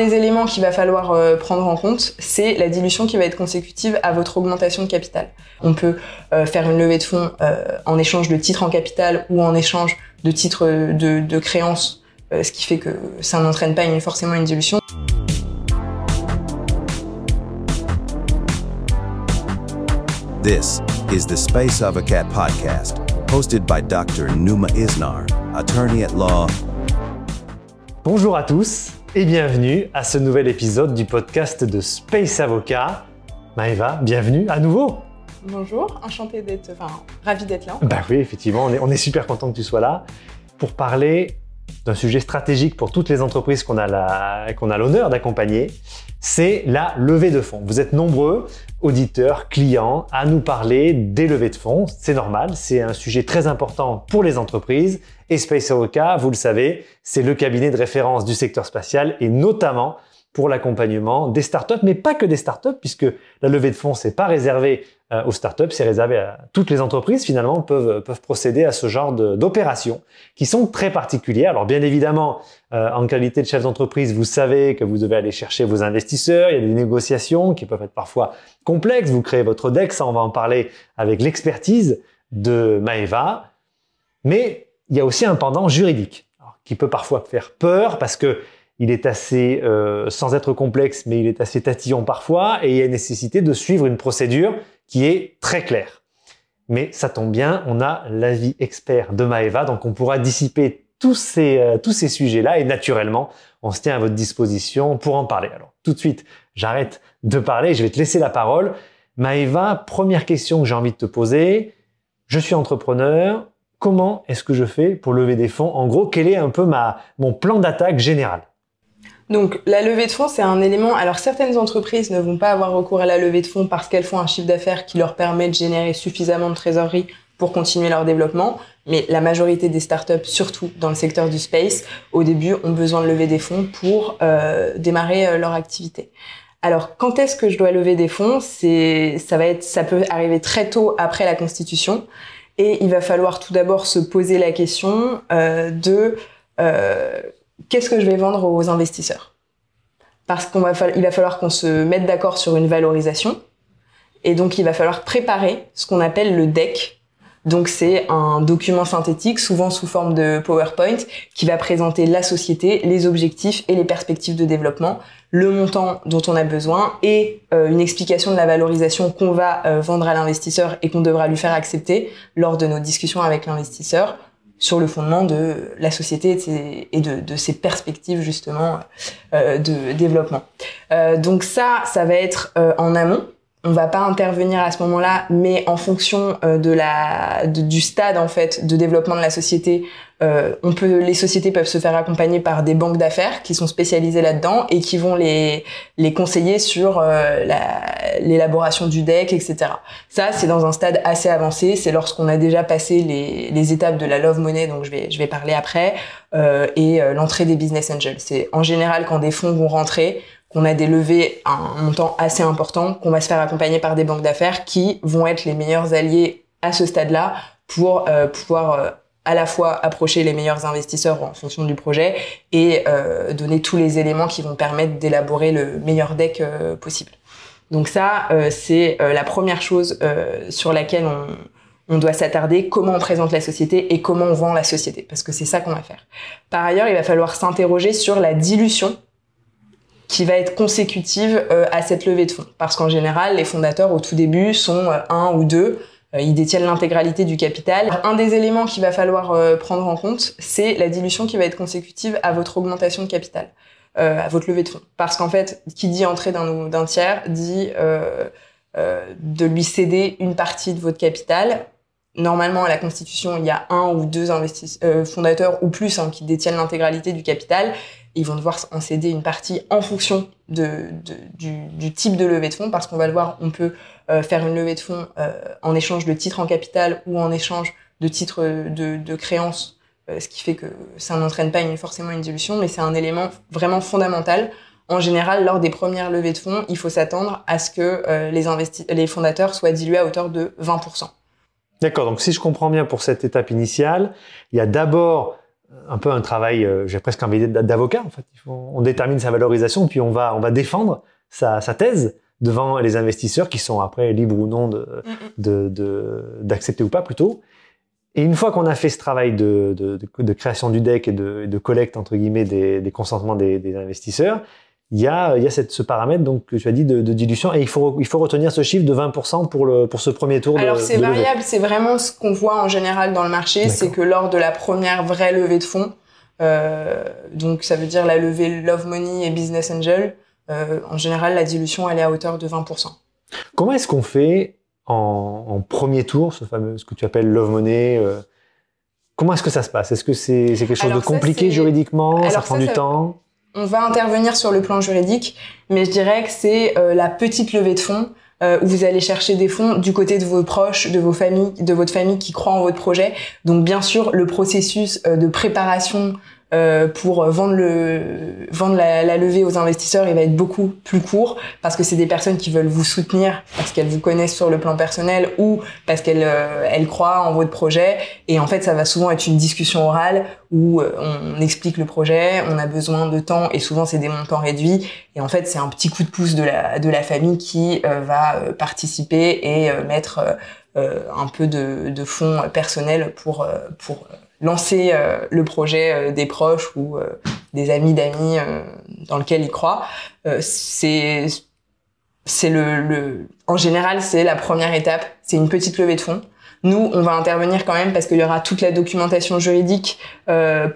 des éléments qu'il va falloir euh, prendre en compte, c'est la dilution qui va être consécutive à votre augmentation de capital. On peut euh, faire une levée de fonds euh, en échange de titres en capital ou en échange de titres de, de créances, ce qui fait que ça n'entraîne pas forcément une dilution. This is the Space of a Cat podcast, hosted by Dr. Numa Isnar, attorney at law. Bonjour à tous et bienvenue à ce nouvel épisode du podcast de Space Avocat. Maëva, bienvenue à nouveau. Bonjour, enchanté d'être, enfin, ravi d'être là. Bah oui, effectivement, on est, on est super content que tu sois là pour parler d'un sujet stratégique pour toutes les entreprises qu'on a l'honneur d'accompagner, c'est la levée de fonds. Vous êtes nombreux, auditeurs, clients, à nous parler des levées de fonds. C'est normal, c'est un sujet très important pour les entreprises. Et Space Avocat, vous le savez, c'est le cabinet de référence du secteur spatial et notamment pour l'accompagnement des startups, mais pas que des startups, puisque la levée de fonds, c'est pas réservé euh, aux startups, c'est réservé à toutes les entreprises finalement peuvent, peuvent procéder à ce genre d'opérations qui sont très particulières. Alors bien évidemment, euh, en qualité de chef d'entreprise, vous savez que vous devez aller chercher vos investisseurs, il y a des négociations qui peuvent être parfois complexes, vous créez votre deck, ça on va en parler avec l'expertise de Maeva, mais il y a aussi un pendant juridique qui peut parfois faire peur parce que il est assez, euh, sans être complexe, mais il est assez tatillon parfois, et il y a nécessité de suivre une procédure qui est très claire. Mais ça tombe bien, on a l'avis expert de Maeva, donc on pourra dissiper tous ces, euh, ces sujets-là, et naturellement, on se tient à votre disposition pour en parler. Alors, tout de suite, j'arrête de parler, je vais te laisser la parole. Maeva, première question que j'ai envie de te poser. Je suis entrepreneur. Comment est-ce que je fais pour lever des fonds? En gros, quel est un peu ma, mon plan d'attaque général? Donc la levée de fonds, c'est un élément. Alors certaines entreprises ne vont pas avoir recours à la levée de fonds parce qu'elles font un chiffre d'affaires qui leur permet de générer suffisamment de trésorerie pour continuer leur développement. Mais la majorité des startups, surtout dans le secteur du space, au début ont besoin de lever des fonds pour euh, démarrer euh, leur activité. Alors quand est-ce que je dois lever des fonds? C'est ça va être ça peut arriver très tôt après la constitution et il va falloir tout d'abord se poser la question euh, de qu'est-ce que je vais vendre aux investisseurs? Parce qu'il va, va falloir qu'on se mette d'accord sur une valorisation. Et donc, il va falloir préparer ce qu'on appelle le deck. Donc, c'est un document synthétique, souvent sous forme de PowerPoint, qui va présenter la société, les objectifs et les perspectives de développement, le montant dont on a besoin et euh, une explication de la valorisation qu'on va euh, vendre à l'investisseur et qu'on devra lui faire accepter lors de nos discussions avec l'investisseur sur le fondement de la société et de, ses perspectives justement euh, de développement. Euh, donc ça, ça va être euh, en amont on va pas intervenir à ce moment-là, mais en fonction euh, de la du stade en fait de développement de la société, euh, les sociétés peuvent se faire accompagner par des banques d'affaires qui sont spécialisées là-dedans et qui vont les les conseiller sur euh, l'élaboration du deck, etc. Ça c'est dans un stade assez avancé, c'est lorsqu'on a déjà passé les, les étapes de la love money, donc je vais je vais parler après, et l'entrée des business angels. C'est en général quand des fonds vont rentrer qu'on a des levées à un montant assez important, qu'on va se faire accompagner par des banques d'affaires qui vont être les meilleurs alliés à ce stade-là pour euh, pouvoir euh, à la fois approcher les meilleurs investisseurs en fonction du projet et euh, donner tous les éléments qui vont permettre d'élaborer le meilleur deck possible. Donc ça, c'est la première chose sur laquelle on, on doit s'attarder comment on présente la société et comment on vend la société, parce que c'est ça qu'on va faire. Par ailleurs, il va falloir s'interroger sur la dilution qui va être consécutive euh, à cette levée de fonds. Parce qu'en général, les fondateurs au tout début sont euh, un ou deux, euh, ils détiennent l'intégralité du capital. Un des éléments qu'il va falloir prendre en compte, c'est la dilution qui va être consécutive à votre augmentation de capital, à votre levée de fonds. Parce qu'en fait, qui dit entrée d'un tiers dit de lui céder une partie de votre capital Normalement, à la Constitution, il y a un ou deux fondateurs ou plus hein, qui détiennent l'intégralité du capital ils vont devoir en céder une partie en fonction de, du, type de levée de fonds, parce qu'on va le voir, on peut euh, faire une levée de fonds euh, en échange de titres en capital ou en échange de titres de, de créances, euh, ce qui fait que ça n'entraîne pas forcément une dilution, mais c'est un élément vraiment fondamental. En général, lors des premières levées de fonds, il faut s'attendre à ce que les, les fondateurs soient dilués à hauteur de 20%. D'accord, donc si je comprends bien pour cette étape initiale, il y a d'abord un peu un travail, euh, j'ai presque envie d'avocat en fait. On détermine sa valorisation, puis on va, on va défendre sa, sa thèse devant les investisseurs qui sont après libres ou non d'accepter de, de, d'accepter ou pas plutôt. Et une fois qu'on a fait ce travail de, de, création du deck et de, collecte entre guillemets des, des consentements des, des, investisseurs, il y a, il y a cette, ce paramètre donc que tu as dit de, dilution et il faut, il faut retenir ce chiffre de 20% pour, le, pour ce premier tour. Alors c'est variable, c'est vraiment ce qu'on voit en général dans le marché, c'est que lors de la première vraie levée de fonds, euh, donc ça veut dire la levée Love Money et Business Angel, euh, en général la dilution elle est à hauteur de 20%. Comment est-ce qu'on fait en, en, premier tour, ce fameux ce que tu appelles Love Money euh, Comment est-ce que ça se passe? Est-ce que c'est quelque chose de compliqué juridiquement? Ça prend du temps? On va intervenir sur le plan juridique, mais je dirais que c'est euh, la petite levée de fonds euh, où vous allez chercher des fonds du côté de vos proches, de vos familles, de votre famille qui croient en votre projet. Donc bien sûr, le processus euh, de préparation euh, pour vendre le vendre la, la, levée aux investisseurs, il va être beaucoup plus court parce que c'est des personnes qui veulent vous soutenir parce qu'elles vous connaissent sur le plan personnel ou parce qu'elles euh, elles croient en votre projet. Et en fait ça va souvent être une discussion orale où euh, on explique le projet, on a besoin de temps et souvent c'est des montants réduits. Et en fait c'est un petit coup de pouce de la de la famille qui va participer et mettre un peu de, de fonds personnels pour pour lancer euh, le projet euh, des proches ou euh, des amis d'amis dans lequel ils croient. c'est c'est le, le, en général c'est la première étape. C'est une petite levée de fonds. Nous, on va intervenir quand même parce qu'il y aura toute la documentation juridique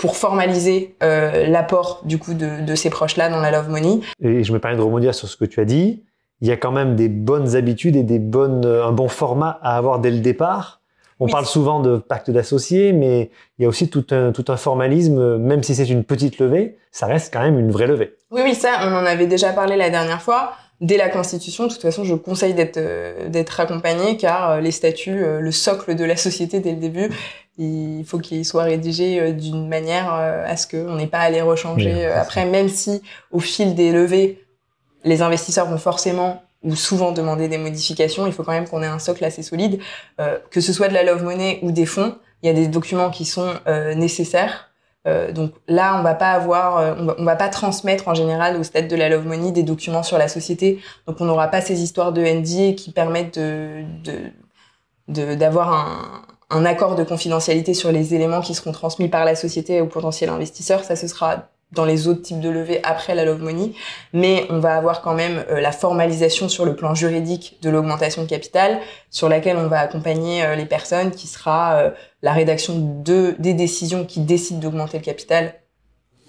pour formaliser l'apport du coup de, de ces proches-là dans la Love Money. Et je me permets de rebondir sur ce que tu as dit. Il y a quand même des bonnes habitudes et des bonnes, un bon format à avoir dès le départ on parle souvent de pacte d'associés, mais il y a aussi tout un, tout un formalisme, même si c'est une petite levée, ça reste quand même une vraie levée. Oui, oui, ça, on en avait déjà parlé la dernière fois. Dès la Constitution, de toute façon, je conseille d'être euh, d'être accompagné, car euh, les statuts, euh, le socle de la société dès le début, il faut qu'il soit rédigé d'une manière à ce qu'on n'ait pas à les rechanger après, même si au fil des levées, les investisseurs vont forcément ou souvent demander des modifications, il faut quand même qu'on ait un socle assez solide. Euh, que ce soit de la love money ou des fonds, il y a des documents qui sont euh, nécessaires. Euh, donc là, on va pas avoir, on va, va, pas transmettre en général au stade de la love money des documents sur la société. Donc on n'aura pas ces histoires de NDA qui permettent de d'avoir un, un accord de confidentialité sur les éléments qui seront transmis par la société au potentiel investisseur. Ça, ce sera dans les autres types de levées après la love money, mais on va avoir quand même euh, la formalisation sur le plan juridique de l'augmentation de capital, sur laquelle on va accompagner euh, les personnes, qui sera euh, la rédaction de des décisions qui décident d'augmenter le capital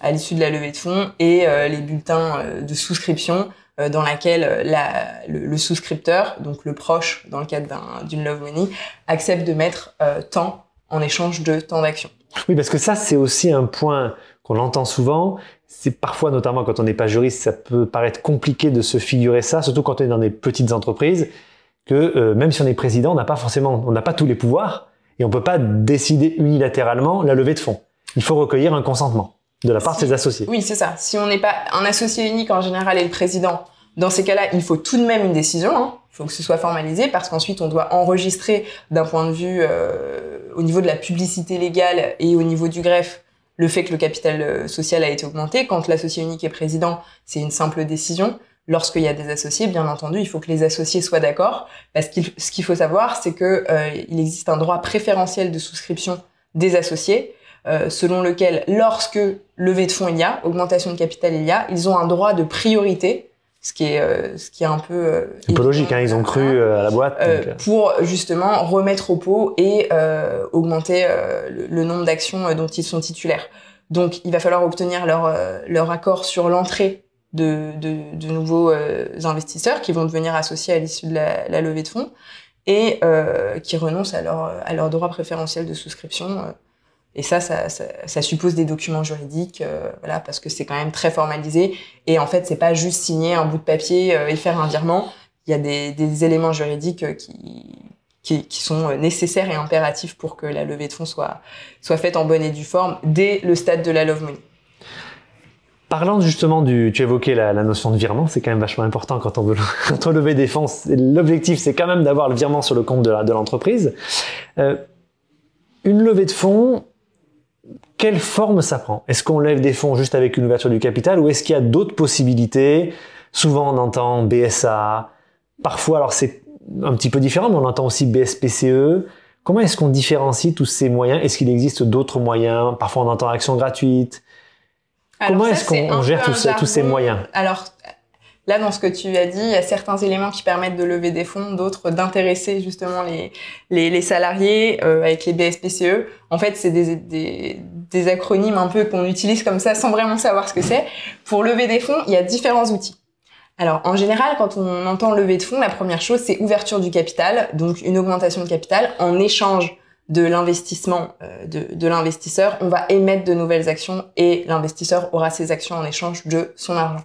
à l'issue de la levée de fonds et les bulletins de souscription dans laquelle la, le, souscripteur, donc le proche dans le cadre d'une love money, accepte de mettre tant en échange de temps d'action. Oui, parce que ça, c'est aussi un point qu'on entend souvent. C'est parfois, notamment quand on n'est pas juriste, ça peut paraître compliqué de se figurer ça, surtout quand on est dans des petites entreprises, que euh, même si on est président, on n'a pas forcément, on n'a pas tous les pouvoirs et on peut pas décider unilatéralement la levée de fonds. Il faut recueillir un consentement de la part de ses associés. Oui, c'est ça. Si on n'est pas un associé unique en général et le président, dans ces cas-là, il faut tout de même une décision. Hein. Il faut que ce soit formalisé parce qu'ensuite on doit enregistrer d'un point de vue euh, au niveau de la publicité légale et au niveau du greffe le fait que le capital euh, social a été augmenté. Quand l'associé unique est président, c'est une simple décision. Lorsqu'il y a des associés, bien entendu, il faut que les associés soient d'accord, parce que ce qu'il faut savoir, c'est que euh, il existe un droit préférentiel de souscription des associés, euh, selon lequel, lorsque levée de fonds il y a, augmentation de capital il y a, ils ont un droit de priorité ce qui est euh, ce qui est un peu euh, un peu logique hein, ils ont cru euh, à la boîte donc, pour justement remettre au pot et augmenter le, le, nombre d'actions dont ils sont titulaires. Donc il va falloir obtenir leur leur accord sur l'entrée de, de, de, nouveaux investisseurs qui vont devenir associés à l'issue de la, la, levée de fonds et qui renoncent à leur à leur droit préférentiel de souscription et ça, ça, ça, ça, suppose des documents juridiques, euh, voilà, parce que c'est quand même très formalisé. Et en fait, c'est pas juste signer un bout de papier euh, et faire un virement. Il y a des, des éléments juridiques euh, qui, qui, qui, sont nécessaires et impératifs pour que la levée de fonds soit, soit faite en bonne et due forme dès le stade de la love money. Parlant justement du, tu évoquais la, la notion de virement, c'est quand même vachement important quand on veut quand on lever des fonds. L'objectif, c'est quand même d'avoir le virement sur le compte de l'entreprise. Euh, une levée de fonds, quelle forme ça prend? Est-ce qu'on lève des fonds juste avec une ouverture du capital ou est-ce qu'il y a d'autres possibilités? Souvent on entend BSA, parfois alors c'est un petit peu différent, mais on entend aussi BSPCE. Comment est-ce qu'on différencie tous ces moyens? Est-ce qu'il existe d'autres moyens? Parfois on entend action gratuite. Comment est-ce qu'on gère tous, tous, ces moyens? Alors Là, dans ce que tu as dit, il y a certains éléments qui permettent de lever des fonds, d'autres d'intéresser justement les, les, salariés euh, avec les BSPCE. En fait, c'est des, des, des, acronymes un peu qu'on utilise comme ça sans vraiment savoir ce que c'est. Pour lever des fonds, il y a différents outils. Alors, en général, quand on entend lever de fonds, la première chose, c'est ouverture du capital, donc une augmentation de capital en échange de l'investissement euh, de, de l'investisseur. On va émettre de nouvelles actions et l'investisseur aura ses actions en échange de son argent.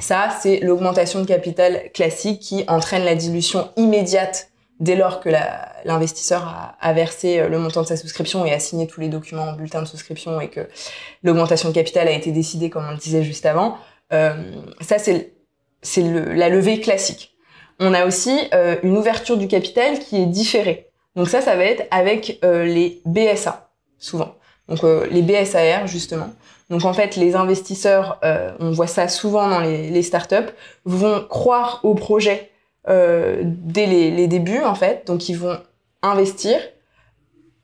Ça, c'est l'augmentation de capital classique qui entraîne la dilution immédiate dès lors que l'investisseur a, versé euh, le montant de sa souscription et a signé tous les documents en bulletin de souscription et que l'augmentation de capital a été décidée comme on le disait juste avant. Euh, ça, c'est la levée classique. On a aussi euh, une ouverture du capital qui est différée. Donc ça, ça va être avec les BSA, souvent. Donc les BSAR, justement. Donc en fait, les investisseurs, euh, on voit ça souvent dans les, les startups, vont croire au projet euh, dès les, les, débuts en fait. Donc ils vont investir.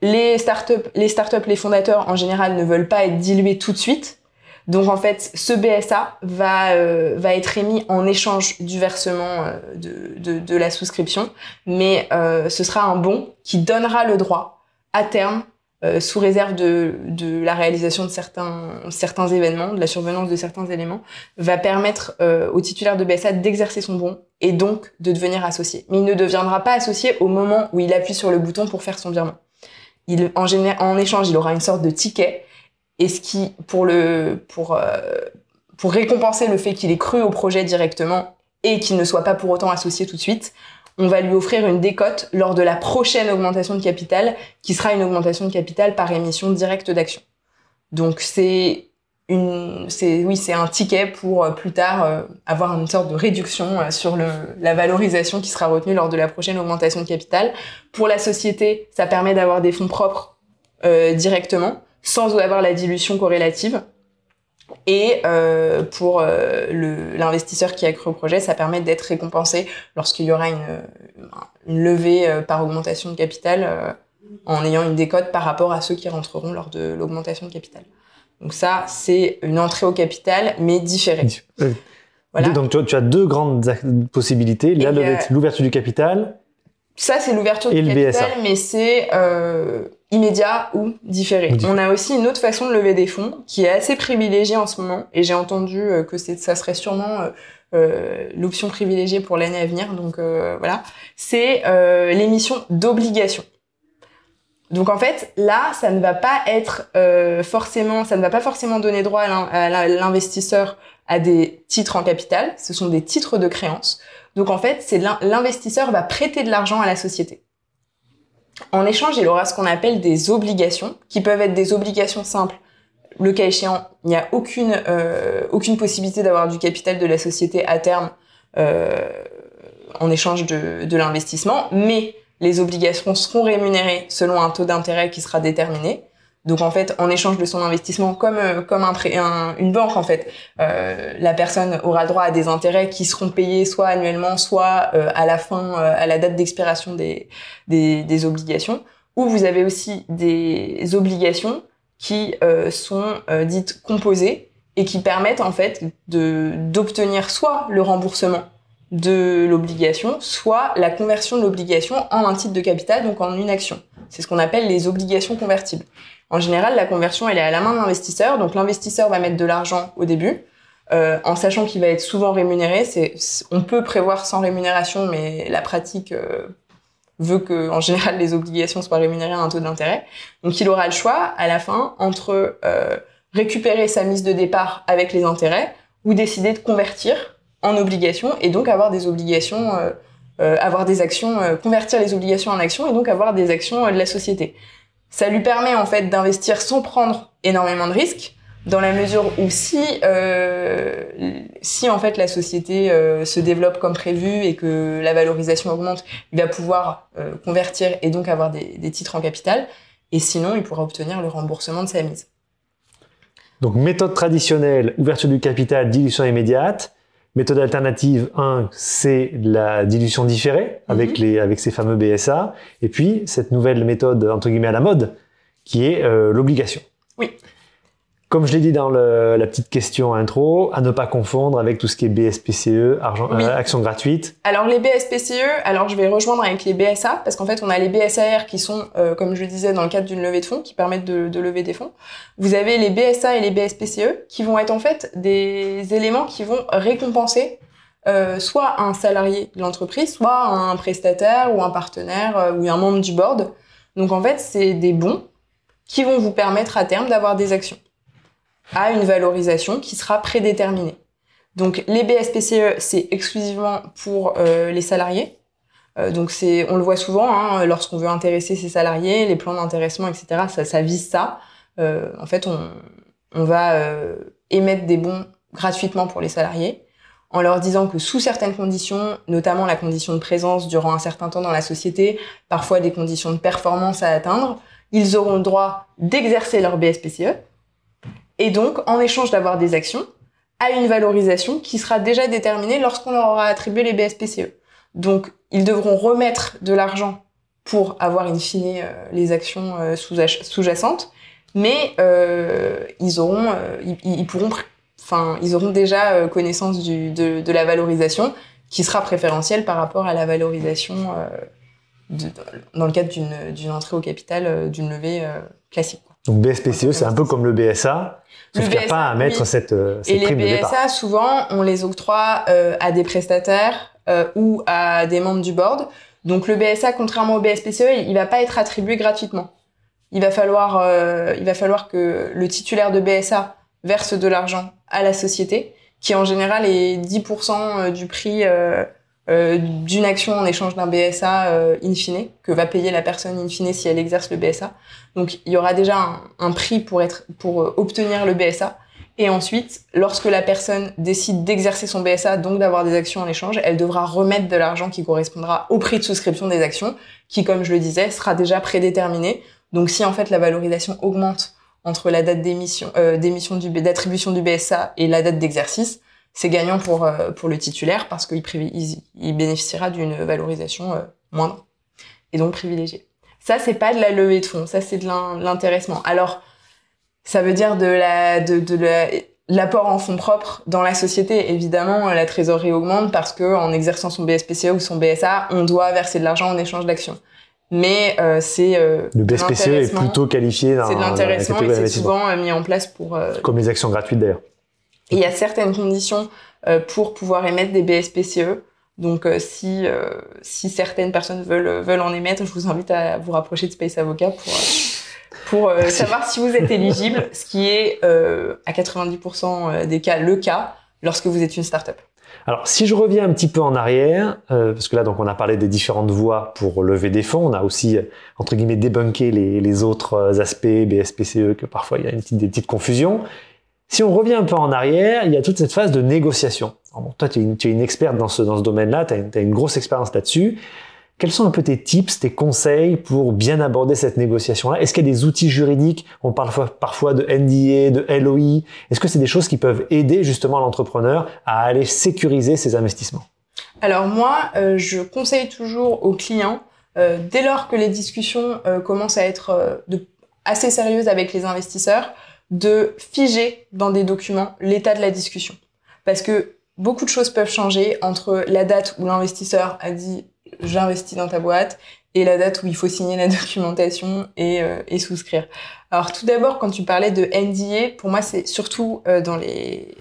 Les startups, les startups, les fondateurs en général ne veulent pas être dilués tout de suite. Donc en fait, ce BSA va euh, va être émis en échange du versement euh, de, de, de, la souscription, mais euh, ce sera un bon qui donnera le droit à terme euh, sous réserve de, la réalisation de certains, événements, de la survenance de certains éléments, va permettre euh, au titulaire de BSA d'exercer son bon et donc de devenir associé. Mais il ne deviendra pas associé au moment où il appuie sur le bouton pour faire son virement. En, en échange, il aura une sorte de ticket et ce qui, pour, euh, pour récompenser le fait qu'il ait cru au projet directement et qu'il ne soit pas pour autant associé tout de suite, on va lui offrir une décote lors de la prochaine augmentation de capital, qui sera une augmentation de capital par émission directe d'actions. Donc c'est une, c'est oui, c'est un ticket pour euh, plus tard euh, avoir une sorte de réduction euh, sur le, la valorisation qui sera retenue lors de la prochaine augmentation de capital. Pour la société, ça permet d'avoir des fonds propres directement, sans avoir la dilution corrélative. Et euh, pour euh, l'investisseur qui a cru au projet, ça permet d'être récompensé lorsqu'il y aura une, une levée euh, par augmentation de capital en ayant une décote par rapport à ceux qui rentreront lors de l'augmentation de capital. Donc ça, c'est une entrée au capital, mais différée. Voilà. Donc tu as deux grandes possibilités, l'ouverture du capital. Ça, c'est l'ouverture du capital, mais c'est immédiat ou différé. On a aussi une autre façon de lever des fonds qui est assez privilégiée en ce moment et j'ai entendu euh, que ça serait sûrement euh, euh, l'option privilégiée pour l'année à venir. Donc voilà, c'est l'émission d'obligations. Donc en fait, là, ça ne va pas être forcément, ça ne va pas forcément donner droit à l'investisseur à des titres en capital. Ce sont des titres de créance. Donc en fait, c'est l'investisseur va prêter de l'argent à la société. En échange, il aura ce qu'on appelle des obligations, qui peuvent être des obligations simples. Le cas échéant, il n'y a aucune, euh, aucune possibilité d'avoir du capital de la société à terme euh, en échange de, de l'investissement, mais les obligations seront rémunérées selon un taux d'intérêt qui sera déterminé. Donc en fait, en échange de son investissement, comme euh, comme un, un, une banque en fait, euh, la personne aura droit à des intérêts qui seront payés soit annuellement, soit euh, à la fin, euh, à la date d'expiration des, des, des obligations. Ou vous avez aussi des obligations qui sont dites composées et qui permettent en fait de d'obtenir soit le remboursement de l'obligation, soit la conversion de l'obligation en un titre de capital, donc en une action. C'est ce qu'on appelle les obligations convertibles. En général, la conversion, elle est à la main de l'investisseur. Donc l'investisseur va mettre de l'argent au début, euh, en sachant qu'il va être souvent rémunéré. On peut prévoir sans rémunération, mais la pratique euh, veut que, en général, les obligations soient rémunérées à un taux d'intérêt. Donc il aura le choix à la fin entre euh, récupérer sa mise de départ avec les intérêts ou décider de convertir en obligations et donc avoir des obligations, avoir des actions, convertir les obligations en actions et donc avoir des actions de la société. Ça lui permet en fait d'investir sans prendre énormément de risques, dans la mesure où si euh, si en fait la société euh, se développe comme prévu et que la valorisation augmente, il va pouvoir euh, convertir et donc avoir des, des, titres en capital. et sinon, il pourra obtenir le remboursement de sa mise. Donc méthode traditionnelle, ouverture du capital, dilution immédiate. Méthode alternative 1, c'est la dilution différée avec, Mhm. les, avec ces fameux BSA. Et puis cette nouvelle méthode, entre guillemets, à la mode, qui est euh, l'obligation. Oui. Comme je l'ai dit dans le- la petite question intro, à ne pas confondre avec tout ce qui est BSPCE, argent, Oui. euh, action gratuite. Alors les BSPCE, alors je vais rejoindre avec les BSA parce qu'en fait on a les BSAR qui sont, euh, comme je le disais, dans le cadre d'une levée de fonds, qui permettent de, de lever des fonds. Vous avez les BSA et les BSPCE qui vont être en fait des éléments qui vont récompenser euh, soit un salarié de l'entreprise, soit un prestataire ou un partenaire ou un membre du board. Donc en fait c'est des bons qui vont vous permettre à terme d'avoir des actions à une valorisation qui sera prédéterminée. Donc les BSPCE, c'est exclusivement pour euh, les salariés. Euh, donc c'est, on le voit souvent hein, lorsqu'on veut intéresser ses salariés, les plans d'intéressement, etc. Ça, ça vise ça. Euh, en fait, on, on va euh, émettre des bons gratuitement pour les salariés, en leur disant que sous certaines conditions, notamment la condition de présence durant un certain temps dans la société, parfois des conditions de performance à atteindre, ils auront le droit d'exercer leur BSPCE. Et donc, en échange d'avoir des actions, à une valorisation qui sera déjà déterminée lorsqu'on leur aura attribué les BSPCE. Donc, ils devront remettre de l'argent pour avoir in fine euh, les actions euh, sous- sous-jacentes, mais euh, ils auront, ils, pourront, enfin, ils auront déjà connaissance de, la valorisation qui sera préférentielle par rapport à la valorisation dans le cadre d'une entrée au capital d'une levée classique. Donc BSPCE, c'est un peu comme le BSA, sauf qu'il n'y a pas à mettre oui. cette, euh, cette Et les prime de départ. BSA, souvent, on les octroie euh, à des prestataires euh, ou à des membres du board. Donc le BSA, contrairement au BSPCE, il, il va pas être attribué gratuitement. Il va falloir, euh, il va falloir que le titulaire de BSA verse de l'argent à la société, qui en général est 10% du prix euh, d'une action en échange d'un BSA euh, in fine, que va payer la personne in fine si elle exerce le BSA. Donc il y aura déjà un, un prix pour être pour euh, obtenir le BSA. Et ensuite, lorsque la personne décide d'exercer son BSA, donc d'avoir des actions en échange, elle devra remettre de l'argent qui correspondra au prix de souscription des actions, qui, comme je le disais, sera déjà prédéterminé. Donc si en fait la valorisation augmente entre la date d'émission, euh, d'émission du, d'attribution du BSA et la date d'exercice, c'est gagnant pour, euh, pour le titulaire parce qu'il il, il bénéficiera d'une valorisation euh, moindre et donc privilégiée. Ça, c'est pas de la levée de fonds, ça c'est de l'in- l'intéressement. Alors, ça veut dire de la, de, de la- l'apport en fonds propres dans la société. Évidemment, la trésorerie augmente parce que en exerçant son BSPCE ou son BSA, on doit verser de l'argent en échange d'actions. Mais euh, c'est euh, Le BSPCE est plutôt qualifié c'est de l'intéressement et c'est souvent euh, mis en place pour euh, Comme les actions gratuites d'ailleurs. Et il y a certaines conditions euh, pour pouvoir émettre des BSPCE. Donc, euh, si, euh, si certaines personnes veulent, veulent en émettre, je vous invite à vous rapprocher de Space Avocat pour, savoir si vous êtes éligible, ce qui est à 90% des cas le cas lorsque vous êtes une start-up. Alors, si je reviens un petit peu en arrière, euh, parce que là, donc, on a parlé des différentes voies pour lever des fonds, on a aussi, entre guillemets, débunké les, les autres aspects, BSPCE, que parfois il y a une petite, des petites confusions. Si on revient un peu en arrière, il y a toute cette phase de négociation. Toi, tu es une, experte dans ce, dans ce domaine-là, tu as, une- grosse expérience là-dessus. Quels sont un peu tes tips, tes conseils pour bien aborder cette négociation-là? Est-ce qu'il y a des outils juridiques? On parle parfois- de NDA, de LOI. Est-ce que c'est des choses qui peuvent aider justement l'entrepreneur à aller sécuriser ses investissements? Alors moi, euh, je conseille toujours aux clients, euh, dès lors que les discussions euh, commencent à être assez sérieuses avec les investisseurs, de figer dans des documents l'état de la discussion. Parce que beaucoup de choses peuvent changer entre la date où l'investisseur a dit j'investis dans ta boîte et la date où il faut signer la documentation et, euh, et souscrire. Alors tout d'abord, quand tu parlais de NDA, pour moi c'est surtout euh, dans les,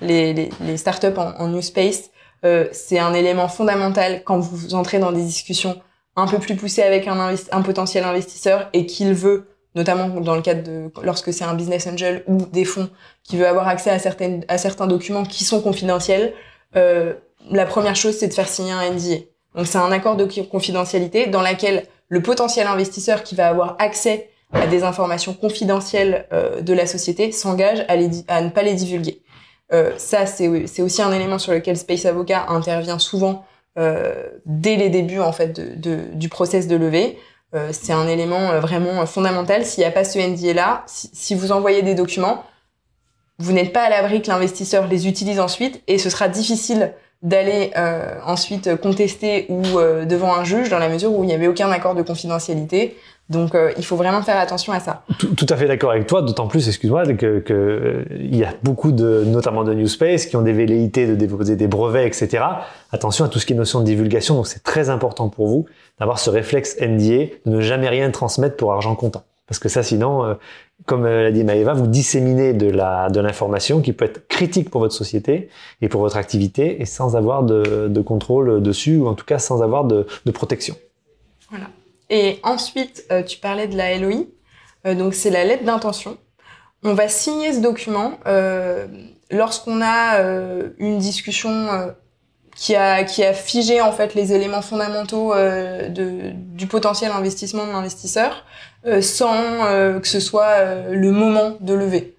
les, startups en, new space, euh, c'est un élément fondamental quand vous entrez dans des discussions un peu plus poussées avec un, un potentiel investisseur et qu'il veut, notamment dans le cadre de lorsque c'est un business angel ou des fonds qui veut avoir accès à certaines à certains documents qui sont confidentiels. Euh, la première chose, c'est de faire signer un NDA. Donc c'est un accord de confidentialité dans laquelle le potentiel investisseur qui va avoir accès à des informations confidentielles euh, de la société s'engage à, ne pas les divulguer. Euh, ça, c'est aussi un élément sur lequel Space Avocat intervient souvent dès les débuts en fait de- du process de levée. Euh, c'est un élément euh, vraiment fondamental. S'il n'y a pas ce NDA-là, si, vous envoyez des documents, vous n'êtes pas à l'abri que l'investisseur les utilise ensuite et ce sera difficile d'aller euh, ensuite contester ou euh, devant un juge dans la mesure où il n'y avait aucun accord de confidentialité. Donc euh, il faut vraiment faire attention à ça. Tout, tout à fait d'accord avec toi, d'autant plus, excuse-moi, que, que il y a beaucoup de, notamment de New Space, qui ont des velléités de déposer des brevets, etc. Attention à tout ce qui est notion de divulgation, donc c'est très important pour vous d'avoir ce réflexe NDA, de ne jamais rien transmettre pour argent comptant. Parce que ça, sinon, comme l'a dit Maëva, vous disséminez de la de l'information qui peut être critique pour votre société et pour votre activité et sans avoir de, de contrôle dessus ou en tout cas sans avoir de, de protection. Voilà. Et ensuite, euh, tu parlais de la LOI, euh, donc c'est la lettre d'intention. On va signer ce document euh, lorsqu'on a une discussion qui a qui a figé en fait les éléments fondamentaux du potentiel investissement de l'investisseur sans que ce soit le moment de lever.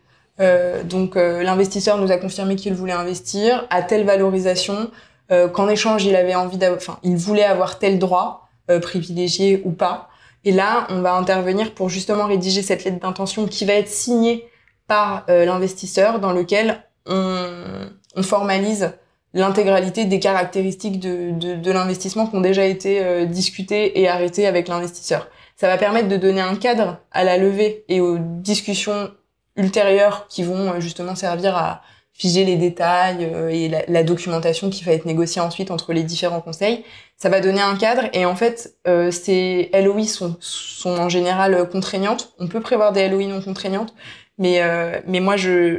donc l'investisseur nous a confirmé qu'il voulait investir à telle valorisation, qu'en échange il avait envie d'avoir, enfin il voulait avoir tel droit privilégié ou pas. Et là, on va intervenir pour justement rédiger cette lettre d'intention qui va être signée par l'investisseur, dans lequel on, formalise l'intégralité des caractéristiques de, de, l'investissement qui ont déjà été euh, discutées et arrêtées avec l'investisseur. Ça va permettre de donner un cadre à la levée et aux discussions ultérieures qui vont euh, justement servir à figer les détails euh, et la, documentation qui va être négociée ensuite entre les différents conseils. Ça va donner un cadre et en fait, euh, ces LOI sont, en général contraignantes. On peut prévoir des LOI non contraignantes, mais, euh, mais moi,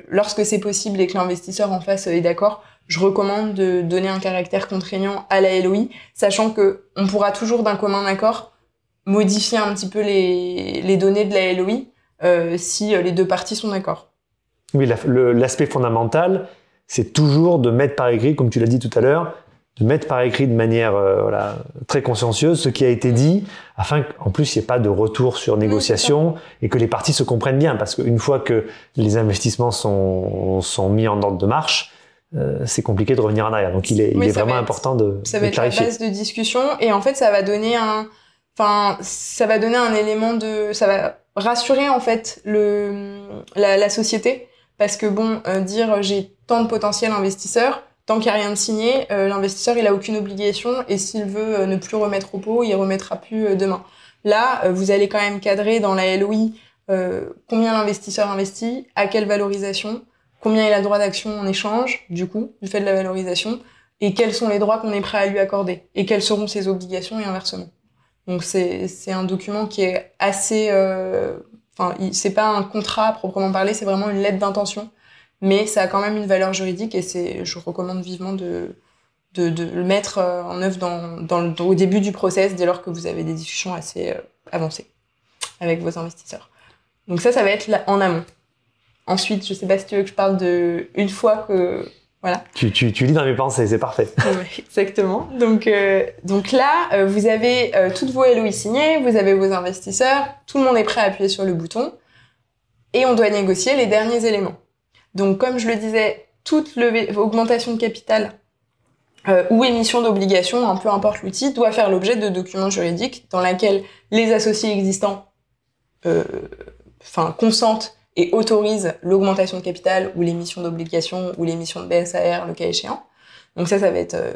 lorsque c'est possible et que l'investisseur en face est d'accord, je recommande de donner un caractère contraignant à la LOI, sachant que on pourra toujours d'un commun accord modifier un petit peu les, les données de la LOI euh, si les deux parties sont d'accord. Oui, l'aspect fondamental, c'est toujours de mettre par écrit, comme tu l'as dit tout à l'heure, de mettre par écrit de manière euh, voilà, très consciencieuse ce qui a été dit, afin qu'en plus il n'y ait pas de retour sur négociation et que les parties se comprennent bien. Parce qu'une fois que les investissements sont, sont mis en ordre de marche, euh, c'est compliqué de revenir en arrière. Donc il est, il est vraiment être, important de, ça de va être clarifier. la base de discussion et en fait ça va donner un, enfin ça va donner un élément de, ça va rassurer en fait le la, la société parce que bon euh, dire j'ai tant de potentiel investisseur tant qu'il n'y a rien de signé, euh, l'investisseur il a aucune obligation et s'il veut euh, ne plus remettre au pot, il remettra plus euh, demain. Là, vous allez quand même cadrer dans la LOI combien l'investisseur investit, à quelle valorisation, combien il a droit d'action en échange, du coup, du fait de la valorisation, et quels sont les droits qu'on est prêt à lui accorder, et quelles seront ses obligations et inversement. Donc c'est c'est un document qui est assez, enfin c'est pas un contrat à proprement parler, c'est vraiment une lettre d'intention mais ça a quand même une valeur juridique et c'est, je recommande vivement de, de, de le mettre euh, en œuvre dans, dans, le, au début du process dès lors que vous avez des discussions assez euh, avancées avec vos investisseurs. Donc ça, ça va être en amont. Ensuite, je sais pas si tu veux que je parle de une fois que voilà. Tu, tu, tu lis dans mes pensées, c'est parfait. Exactement. Donc, euh, donc là, euh, vous avez euh, toutes vos LOI signées, vous avez vos investisseurs, tout le monde est prêt à appuyer sur le bouton et on doit négocier les derniers éléments. Donc, comme je le disais, toute augmentation de capital euh, ou émission d'obligations, hein, peu importe l'outil, doit faire l'objet de documents juridiques dans lesquels les associés existants euh, consentent et autorisent l'augmentation de capital ou l'émission d'obligations ou l'émission de BSAR, le cas échéant. Donc ça, ça va être euh,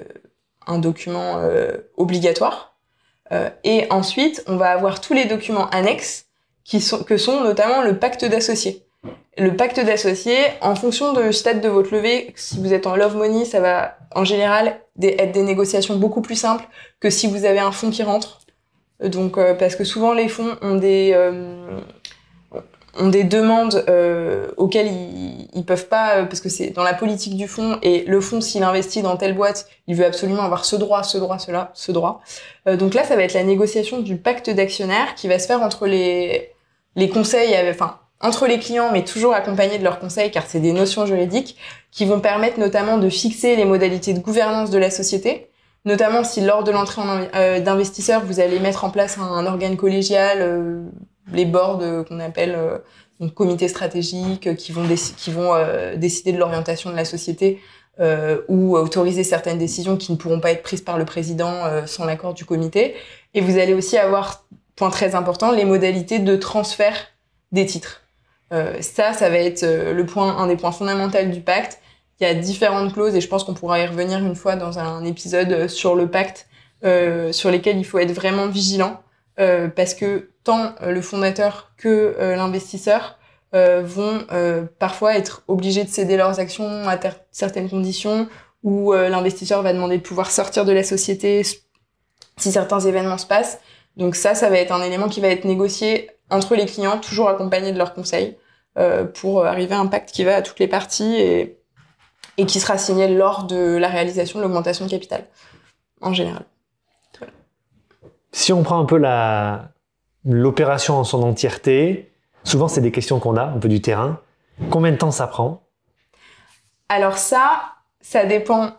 un document euh, obligatoire. Et ensuite, on va avoir tous les documents annexes qui sont, que sont notamment le pacte d'associés. Le pacte d'associés, en fonction du stade de votre levée, si vous êtes en love money, ça va en général être des négociations beaucoup plus simples que si vous avez un fonds qui rentre. Donc, euh, parce que souvent les fonds ont des euh, ont des demandes euh, auxquelles ils, ils peuvent pas, parce que c'est dans la politique du fonds et le fonds s'il investit dans telle boîte, il veut absolument avoir ce droit, ce droit, cela, ce droit. Donc là, ça va être la négociation du pacte d'actionnaires qui va se faire entre les les conseils, enfin entre les clients, mais toujours accompagnés de leurs conseils, car c'est des notions juridiques qui vont permettre notamment de fixer les modalités de gouvernance de la société, notamment si lors de l'entrée euh, d'investisseurs, vous allez mettre en place un, organe collégial, euh, les boards euh, qu'on appelle euh, donc comités stratégiques, qui vont, qui vont décider de l'orientation de la société ou autoriser certaines décisions qui ne pourront pas être prises par le président sans l'accord du comité. Et vous allez aussi avoir point très important, les modalités de transfert des titres. Euh, ça, ça va être euh, le point, un des points fondamentaux du pacte. Il y a différentes clauses et je pense qu'on pourra y revenir une fois dans un épisode sur le pacte, euh, sur lesquels il faut être vraiment vigilant euh, parce que tant le fondateur que l'investisseur vont parfois être obligés de céder leurs actions à certaines conditions ou l'investisseur va demander de pouvoir sortir de la société si certains événements se passent. Donc ça, ça va être un élément qui va être négocié entre les clients, toujours accompagné de leurs conseils, euh, pour arriver à un pacte qui va à toutes les parties et, et qui sera signé lors de la réalisation de l'augmentation de capital, en général. Si on prend un peu l'opération en son entièreté, souvent c'est des questions qu'on a, un peu du terrain. Combien de temps ça prend? Alors ça, ça dépend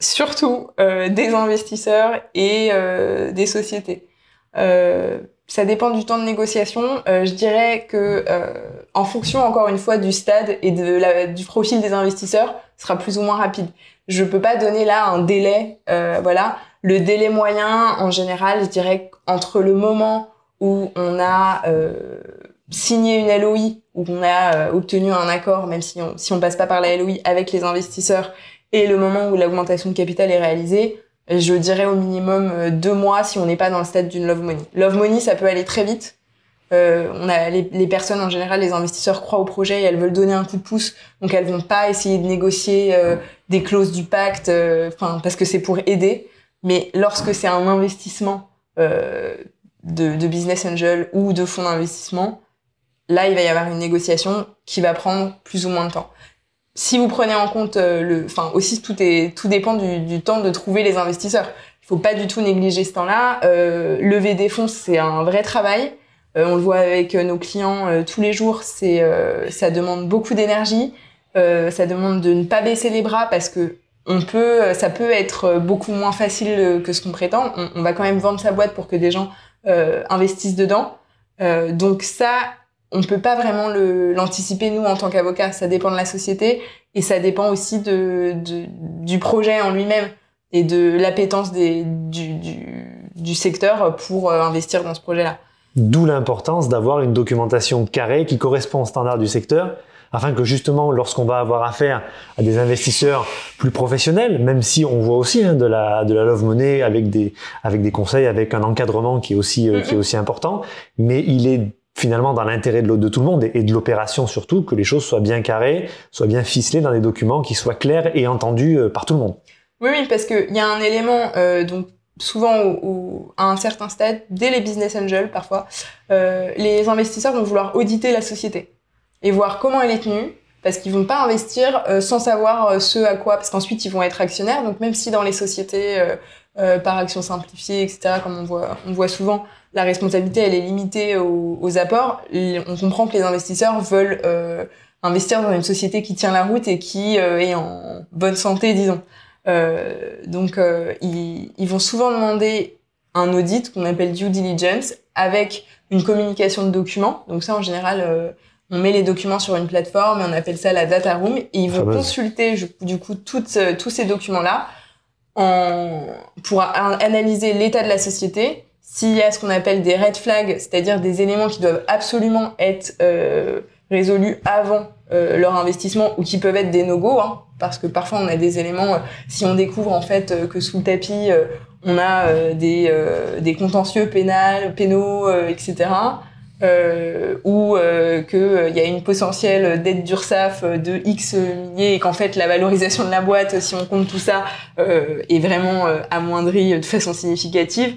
surtout euh, des investisseurs et euh, des sociétés. Euh, ça dépend du temps de négociation. Euh, je dirais que euh, en fonction encore une fois du stade et de la, du profil des investisseurs, sera plus ou moins rapide. Je peux pas donner là un délai. voilà, le délai moyen en général, je dirais entre le moment où on a signé une LOI, où on a obtenu un accord, même si on si on passe pas par la LOI avec les investisseurs, et le moment où l'augmentation de capital est réalisée, je dirais au minimum euh, deux mois si on n'est pas dans le stade d'une love money. Love money, ça peut aller très vite. Euh, on a les, les, personnes en général, les investisseurs croient au projet et elles veulent donner un coup de pouce, donc elles vont pas essayer de négocier euh, des clauses du pacte, euh, enfin parce que c'est pour aider. Mais lorsque c'est un investissement de, de, business angel ou de fonds d'investissement, là il va y avoir une négociation qui va prendre plus ou moins de temps si vous prenez en compte euh, le, enfin aussi tout est, tout dépend du, du, temps de trouver les investisseurs. Il faut pas du tout négliger ce temps-là. Euh, lever des fonds, c'est un vrai travail. Euh, on le voit avec euh, nos clients tous les jours. C'est, ça demande beaucoup d'énergie. ça demande de ne pas baisser les bras parce que on peut, ça peut être beaucoup moins facile que ce qu'on prétend. On, va quand même vendre sa boîte pour que des gens investissent dedans. donc ça, on peut pas vraiment l'anticiper nous en tant qu'avocat. Ça dépend de la société et ça dépend aussi de, du projet en lui-même et de l'appétence du, du, secteur pour euh, investir dans ce projet-là. D'où l'importance d'avoir une documentation carrée qui correspond au standard du secteur afin que justement lorsqu'on va avoir affaire à des investisseurs plus professionnels, même si on voit aussi hein, de la de la love money avec des avec des conseils, avec un encadrement qui est aussi euh, qui est aussi important, mais il est finalement dans l'intérêt de, de tout le monde et, de l'opération surtout, que les choses soient bien carrées, soient bien ficelées dans des documents qui soient clairs et entendus euh, par tout le monde. Oui, oui, parce qu'il y a un élément, euh, donc souvent à un certain stade, dès les business angels parfois, euh, les investisseurs vont vouloir auditer la société et voir comment elle est tenue, parce qu'ils vont pas investir euh, sans savoir euh, ce à quoi, parce qu'ensuite ils vont être actionnaires. Donc même si dans les sociétés par action simplifiée, etc., comme on voit, on voit souvent, la responsabilité elle est limitée aux, apports. on comprend que les investisseurs veulent euh, investir dans une société qui tient la route et qui euh, est en bonne santé, disons. Euh, donc ils, ils, vont souvent demander un audit qu'on appelle due diligence avec une communication de documents. Donc ça en général on met les documents sur une plateforme et on appelle ça la data room. Et ils vont consulter du coup toutes, tous ces documents là en, pour analyser l'état de la société. S'il y a ce qu'on appelle des red flags, c'est-à-dire des éléments qui doivent absolument être euh, résolus avant euh, leur investissement ou qui peuvent être des no-go, hein, parce que parfois on a des éléments, euh, si on découvre en fait euh, que sous le tapis on a des, des contentieux pénals, pénaux, etc., ou qu'il y a une potentielle dette d'URSAF de X milliers et qu'en fait la valorisation de la boîte, si on compte tout ça, est vraiment amoindrie de façon significative,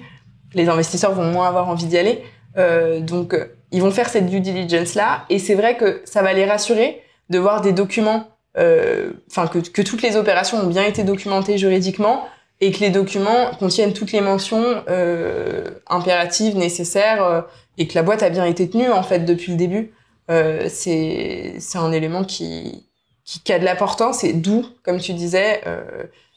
les investisseurs vont moins avoir envie d'y aller. Euh, donc, euh, ils vont faire cette due diligence là, et c'est vrai que ça va les rassurer de voir des documents, euh, enfin que, toutes les opérations ont bien été documentées juridiquement et que les documents contiennent toutes les mentions euh, impératives, nécessaires, euh, et que la boîte a bien été tenue en fait depuis le début. c'est c'est un élément qui qui, qui a de l'importance et d'où, comme tu disais,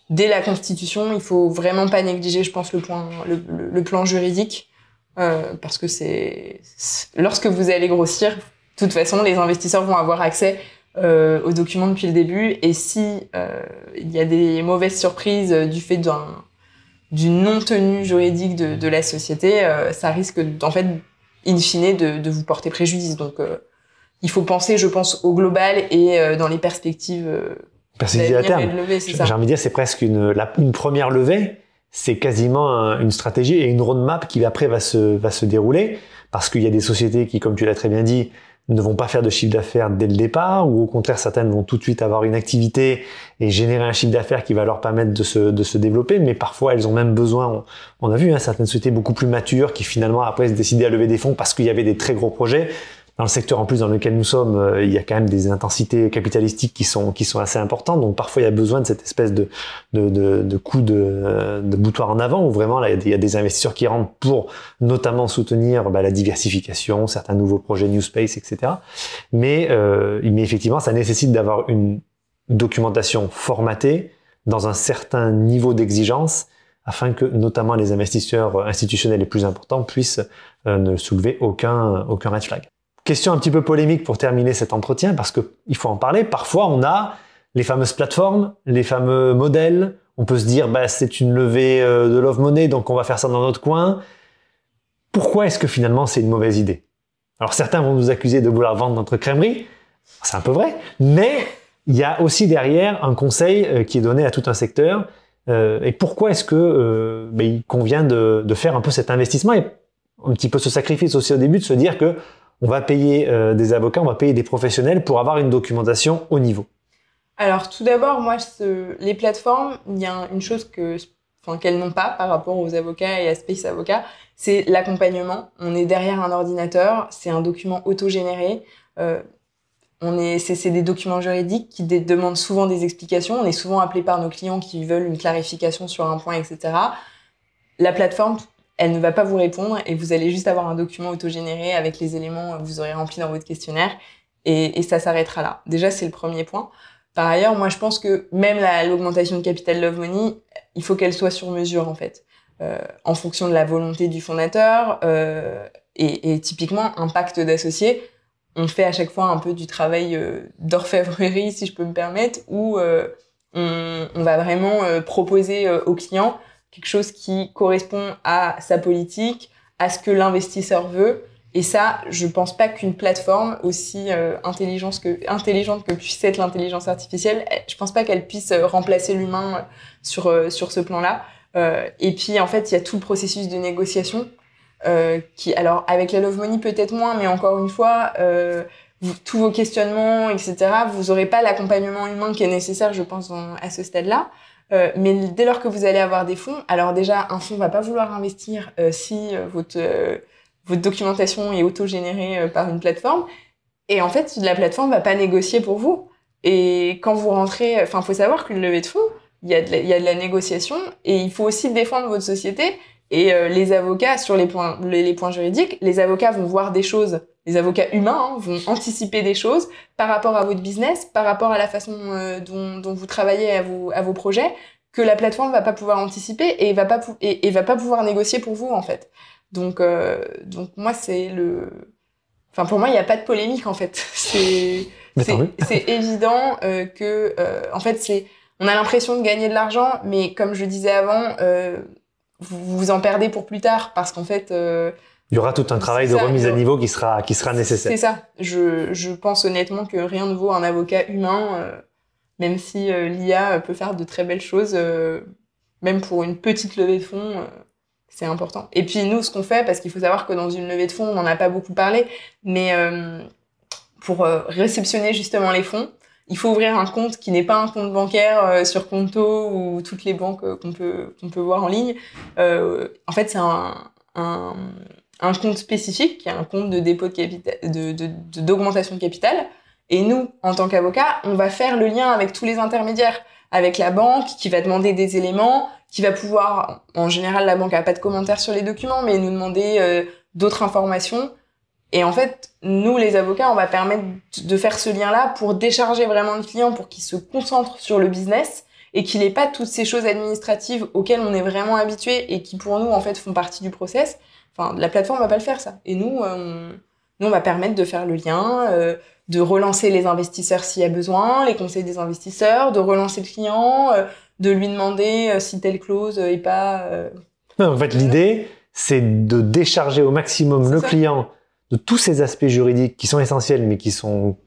dès la Constitution, il faut vraiment pas négliger, je pense, le, point, le, plan juridique, euh, parce que c'est lorsque vous allez grossir, de toute façon, les investisseurs vont avoir accès euh, aux documents depuis le début, et si euh, il y a des mauvaises surprises du fait d'un d'une non-tenue juridique de, de, la société, euh, ça risque, en fait, in fine, de, de vous porter préjudice. Donc, euh, il faut penser, je pense, au global et euh, dans les perspectives. perspectives à terme. J'ai envie de dire, c'est presque une, la, une première levée. C'est quasiment une stratégie et une roadmap qui après va se, va se dérouler. Parce qu'il y a des sociétés qui, comme tu l'as très bien dit, ne vont pas faire de chiffre d'affaires dès le départ, ou au contraire certaines vont tout de suite avoir une activité et générer un chiffre d'affaires qui va leur permettre de se, de se développer, mais parfois elles ont même besoin, on, a vu hein, certaines sociétés beaucoup plus matures qui finalement après se décidaient à lever des fonds parce qu'il y avait des très gros projets, dans le secteur en plus dans lequel nous sommes, euh, il y a quand même des intensités capitalistiques qui sont qui sont assez importantes. Donc parfois il y a besoin de cette espèce de de, de, de coup de, de boutoir en avant où vraiment là, il y a des investisseurs qui rentrent pour notamment soutenir bah, la diversification, certains nouveaux projets New Space, etc. Mais euh, mais effectivement ça nécessite d'avoir une documentation formatée dans un certain niveau d'exigence afin que notamment les investisseurs institutionnels les plus importants puissent euh, ne soulever aucun aucun red flag. Question un petit peu polémique pour terminer cet entretien, parce qu'il faut en parler. Parfois, on a les fameuses plateformes, les fameux modèles. On peut se dire, bah, c'est une levée euh, de love money, donc on va faire ça dans notre coin. Pourquoi est-ce que finalement c'est une mauvaise idée? Alors certains vont nous accuser de vouloir vendre notre crèmerie. C'est un peu vrai, mais il y a aussi derrière un conseil euh, qui est donné à tout un secteur. Euh, et pourquoi est-ce que bah, il convient de, de, faire un peu cet investissement et un petit peu ce sacrifice aussi au début de se dire que on va payer euh, des avocats, on va payer des professionnels pour avoir une documentation au niveau Alors tout d'abord, moi, les plateformes, il y a une chose que, enfin, qu'elles n'ont pas par rapport aux avocats et à Space Avocat, c'est l'accompagnement. On est derrière un ordinateur, c'est un document autogénéré. Euh, on est, c'est, des documents juridiques qui demandent souvent des explications. On est souvent appelé par nos clients qui veulent une clarification sur un point, etc. La plateforme, elle ne va pas vous répondre et vous allez juste avoir un document autogénéré avec les éléments que vous aurez remplis dans votre questionnaire et, ça s'arrêtera là. Déjà, c'est le premier point. Par ailleurs, moi, je pense que même l'augmentation de capital Love Money, il faut qu'elle soit sur mesure, en fait, euh, en fonction de la volonté du fondateur euh, et, et, typiquement, un pacte d'associés, on fait à chaque fois un peu du travail euh, d'orfèvrerie, si je peux me permettre, où euh, on, on, va vraiment euh, proposer aux clients quelque chose qui correspond à sa politique, à ce que l'investisseur veut. Et ça, je pense pas qu'une plateforme aussi euh, intelligente que intelligente que puisse être l'intelligence artificielle, je pense pas qu'elle puisse euh, remplacer l'humain euh, sur euh, sur ce plan-là. et puis en fait, il y a tout le processus de négociation qui, alors avec la Love Money peut-être moins, mais encore une fois, vous, tous vos questionnements, etc. Vous aurez pas l'accompagnement humain qui est nécessaire, je pense, à ce stade-là. Euh, mais dès lors que vous allez avoir des fonds, alors déjà, un fonds va pas vouloir investir euh, si euh, votre, votre documentation est autogénérée par une plateforme. Et en fait, la plateforme va pas négocier pour vous. Et quand vous rentrez, enfin, faut savoir qu'une levée de fonds, il y, il y a de la négociation et il faut aussi défendre votre société. Et les avocats, sur les points, les points juridiques, les avocats vont voir des choses les avocats humains hein, vont anticiper des choses par rapport à votre business, par rapport à la façon euh, dont, dont, vous travaillez à, vos, à vos projets, que la plateforme va pas pouvoir anticiper et va pas et, et, va pas pouvoir négocier pour vous en fait. Donc euh, donc moi c'est le, enfin pour moi il n'y a pas de polémique en fait. C'est c'est évident euh, que euh, en fait c'est on a l'impression de gagner de l'argent, mais comme je disais avant, vous vous en perdez pour plus tard parce qu'en fait il y aura tout un travail de remise à niveau qui sera, qui sera nécessaire. C'est ça. Je, je pense honnêtement que rien ne vaut un avocat humain, euh, même si euh, l'IA peut faire de très belles choses, euh, même pour une petite levée de fonds, c'est important. Et puis nous, ce qu'on fait, parce qu'il faut savoir que dans une levée de fonds, on n'en a pas beaucoup parlé, mais pour réceptionner justement les fonds, il faut ouvrir un compte qui n'est pas un compte bancaire sur Conto ou toutes les banques qu'on peut, qu'on peut voir en ligne. en fait, c'est un, un un compte spécifique, qui est un compte de dépôt de capital, d'augmentation de, de, capital. Et nous, en tant qu'avocat, on va faire le lien avec tous les intermédiaires, avec la banque qui va demander des éléments, qui va pouvoir, en général, la banque a pas de commentaires sur les documents, mais nous demander euh, d'autres informations. Et en fait, nous, les avocats, on va permettre de faire ce lien-là pour décharger vraiment le client, pour qu'il se concentre sur le business et qu'il n'ait pas toutes ces choses administratives auxquelles on est vraiment habitué et qui, pour nous, en fait, font partie du process. Enfin, la plateforme va pas le faire ça. Et nous, euh, on, nous, on va permettre de faire le lien, euh, de relancer les investisseurs s'il y a besoin, les conseils des investisseurs, de relancer le client, euh, de lui demander euh, si telle clause est pas. Non, en fait, l'idée, c'est de décharger au maximum le ça. client de tous ces aspects juridiques qui sont essentiels, mais qui sont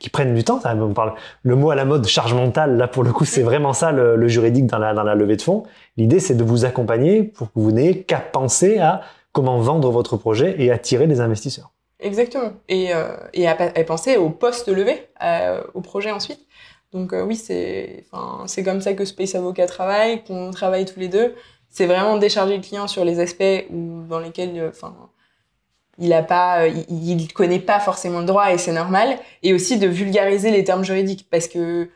qui prennent du temps. On parle le mot à la mode charge mentale. Là, pour le coup, c'est vraiment ça le, juridique dans la dans la levée de fonds. L'idée, c'est de vous accompagner pour que vous n'ayez qu'à penser à comment vendre votre projet et attirer des investisseurs. Exactement. Et, euh, et à, penser au poste levé, euh, au projet ensuite. Donc euh, oui, c'est c'est comme ça que Space Avocat travaille, qu'on travaille tous les deux. C'est vraiment décharger le client sur les aspects dans lesquels il a pas, euh, il, il connaît pas forcément le droit et c'est normal. Et aussi de vulgariser les termes juridiques parce que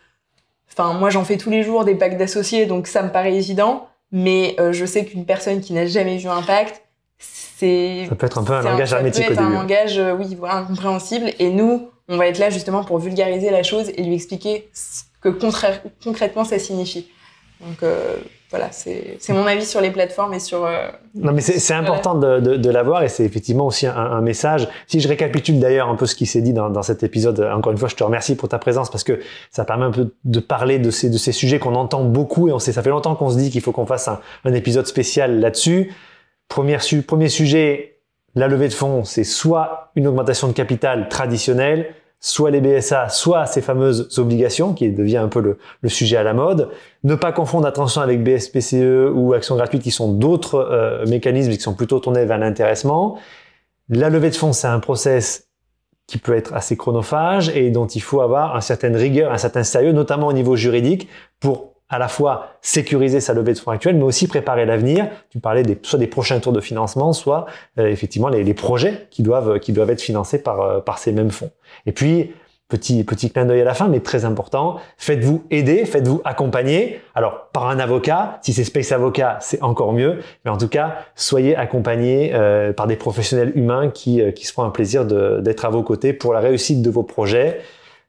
enfin, moi j'en fais tous les jours des packs d'associés, donc ça me paraît évident. Mais euh, je sais qu'une personne qui n'a jamais vu un pacte, c'est Ça peut être un peu un langage ça peut hermétique au être un début. langage, euh, oui, voilà, incompréhensible. Et nous, on va être là justement pour vulgariser la chose et lui expliquer ce que concrètement ça signifie. Donc euh, voilà, c'est mon avis sur les plateformes et sur. euh, Non, mais c'est important de, de, de l'avoir et c'est effectivement aussi un, un message. Si je récapitule d'ailleurs un peu ce qui s'est dit dans, dans cet épisode, encore une fois, je te remercie pour ta présence parce que ça permet un peu de parler de ces, de ces sujets qu'on entend beaucoup et on sait, ça fait longtemps qu'on se dit qu'il faut qu'on fasse un, un épisode spécial là-dessus. Premier, su- premier sujet, la levée de fonds, c'est soit une augmentation de capital traditionnelle, soit les BSA, soit ces fameuses obligations, qui devient un peu le, sujet à la mode. Ne pas confondre attention avec BSPCE ou actions gratuites qui sont d'autres euh, mécanismes qui sont plutôt tournés vers l'intéressement. La levée de fonds, c'est un process qui peut être assez chronophage et dont il faut avoir une certaine rigueur, un certain sérieux, notamment au niveau juridique, pour à la fois sécuriser sa levée de fonds actuelle, mais aussi préparer l'avenir. Tu parlais des, soit des prochains tours de financement, soit euh, effectivement les, les projets qui doivent, qui doivent être financés par, euh, par ces mêmes fonds. Et puis, petit, petit clin d'œil à la fin, mais très important, faites-vous aider, faites-vous accompagner. Alors, par un avocat, si c'est Space Avocat, c'est encore mieux, mais en tout cas, soyez accompagnés euh, par des professionnels humains qui, euh, qui se feront un plaisir d'être à vos côtés pour la réussite de vos projets.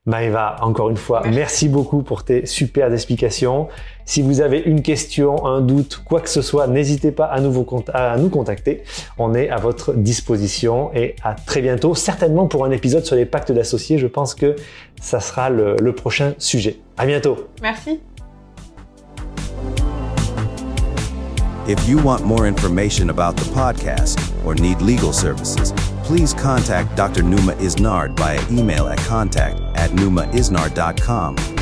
Maëva, encore une fois, Merci. merci beaucoup pour tes super explications. Si vous avez une question, un doute, quoi que ce soit, n'hésitez pas à nous, vous cont- à nous contacter. On est à votre disposition et à très bientôt, certainement pour un épisode sur les pactes d'associés. Je pense que ça sera le, le prochain sujet. À bientôt. Merci. If you want more information about the podcast or need legal services, please contact Dr. Numa Isnard via email at contact at numaisnard.com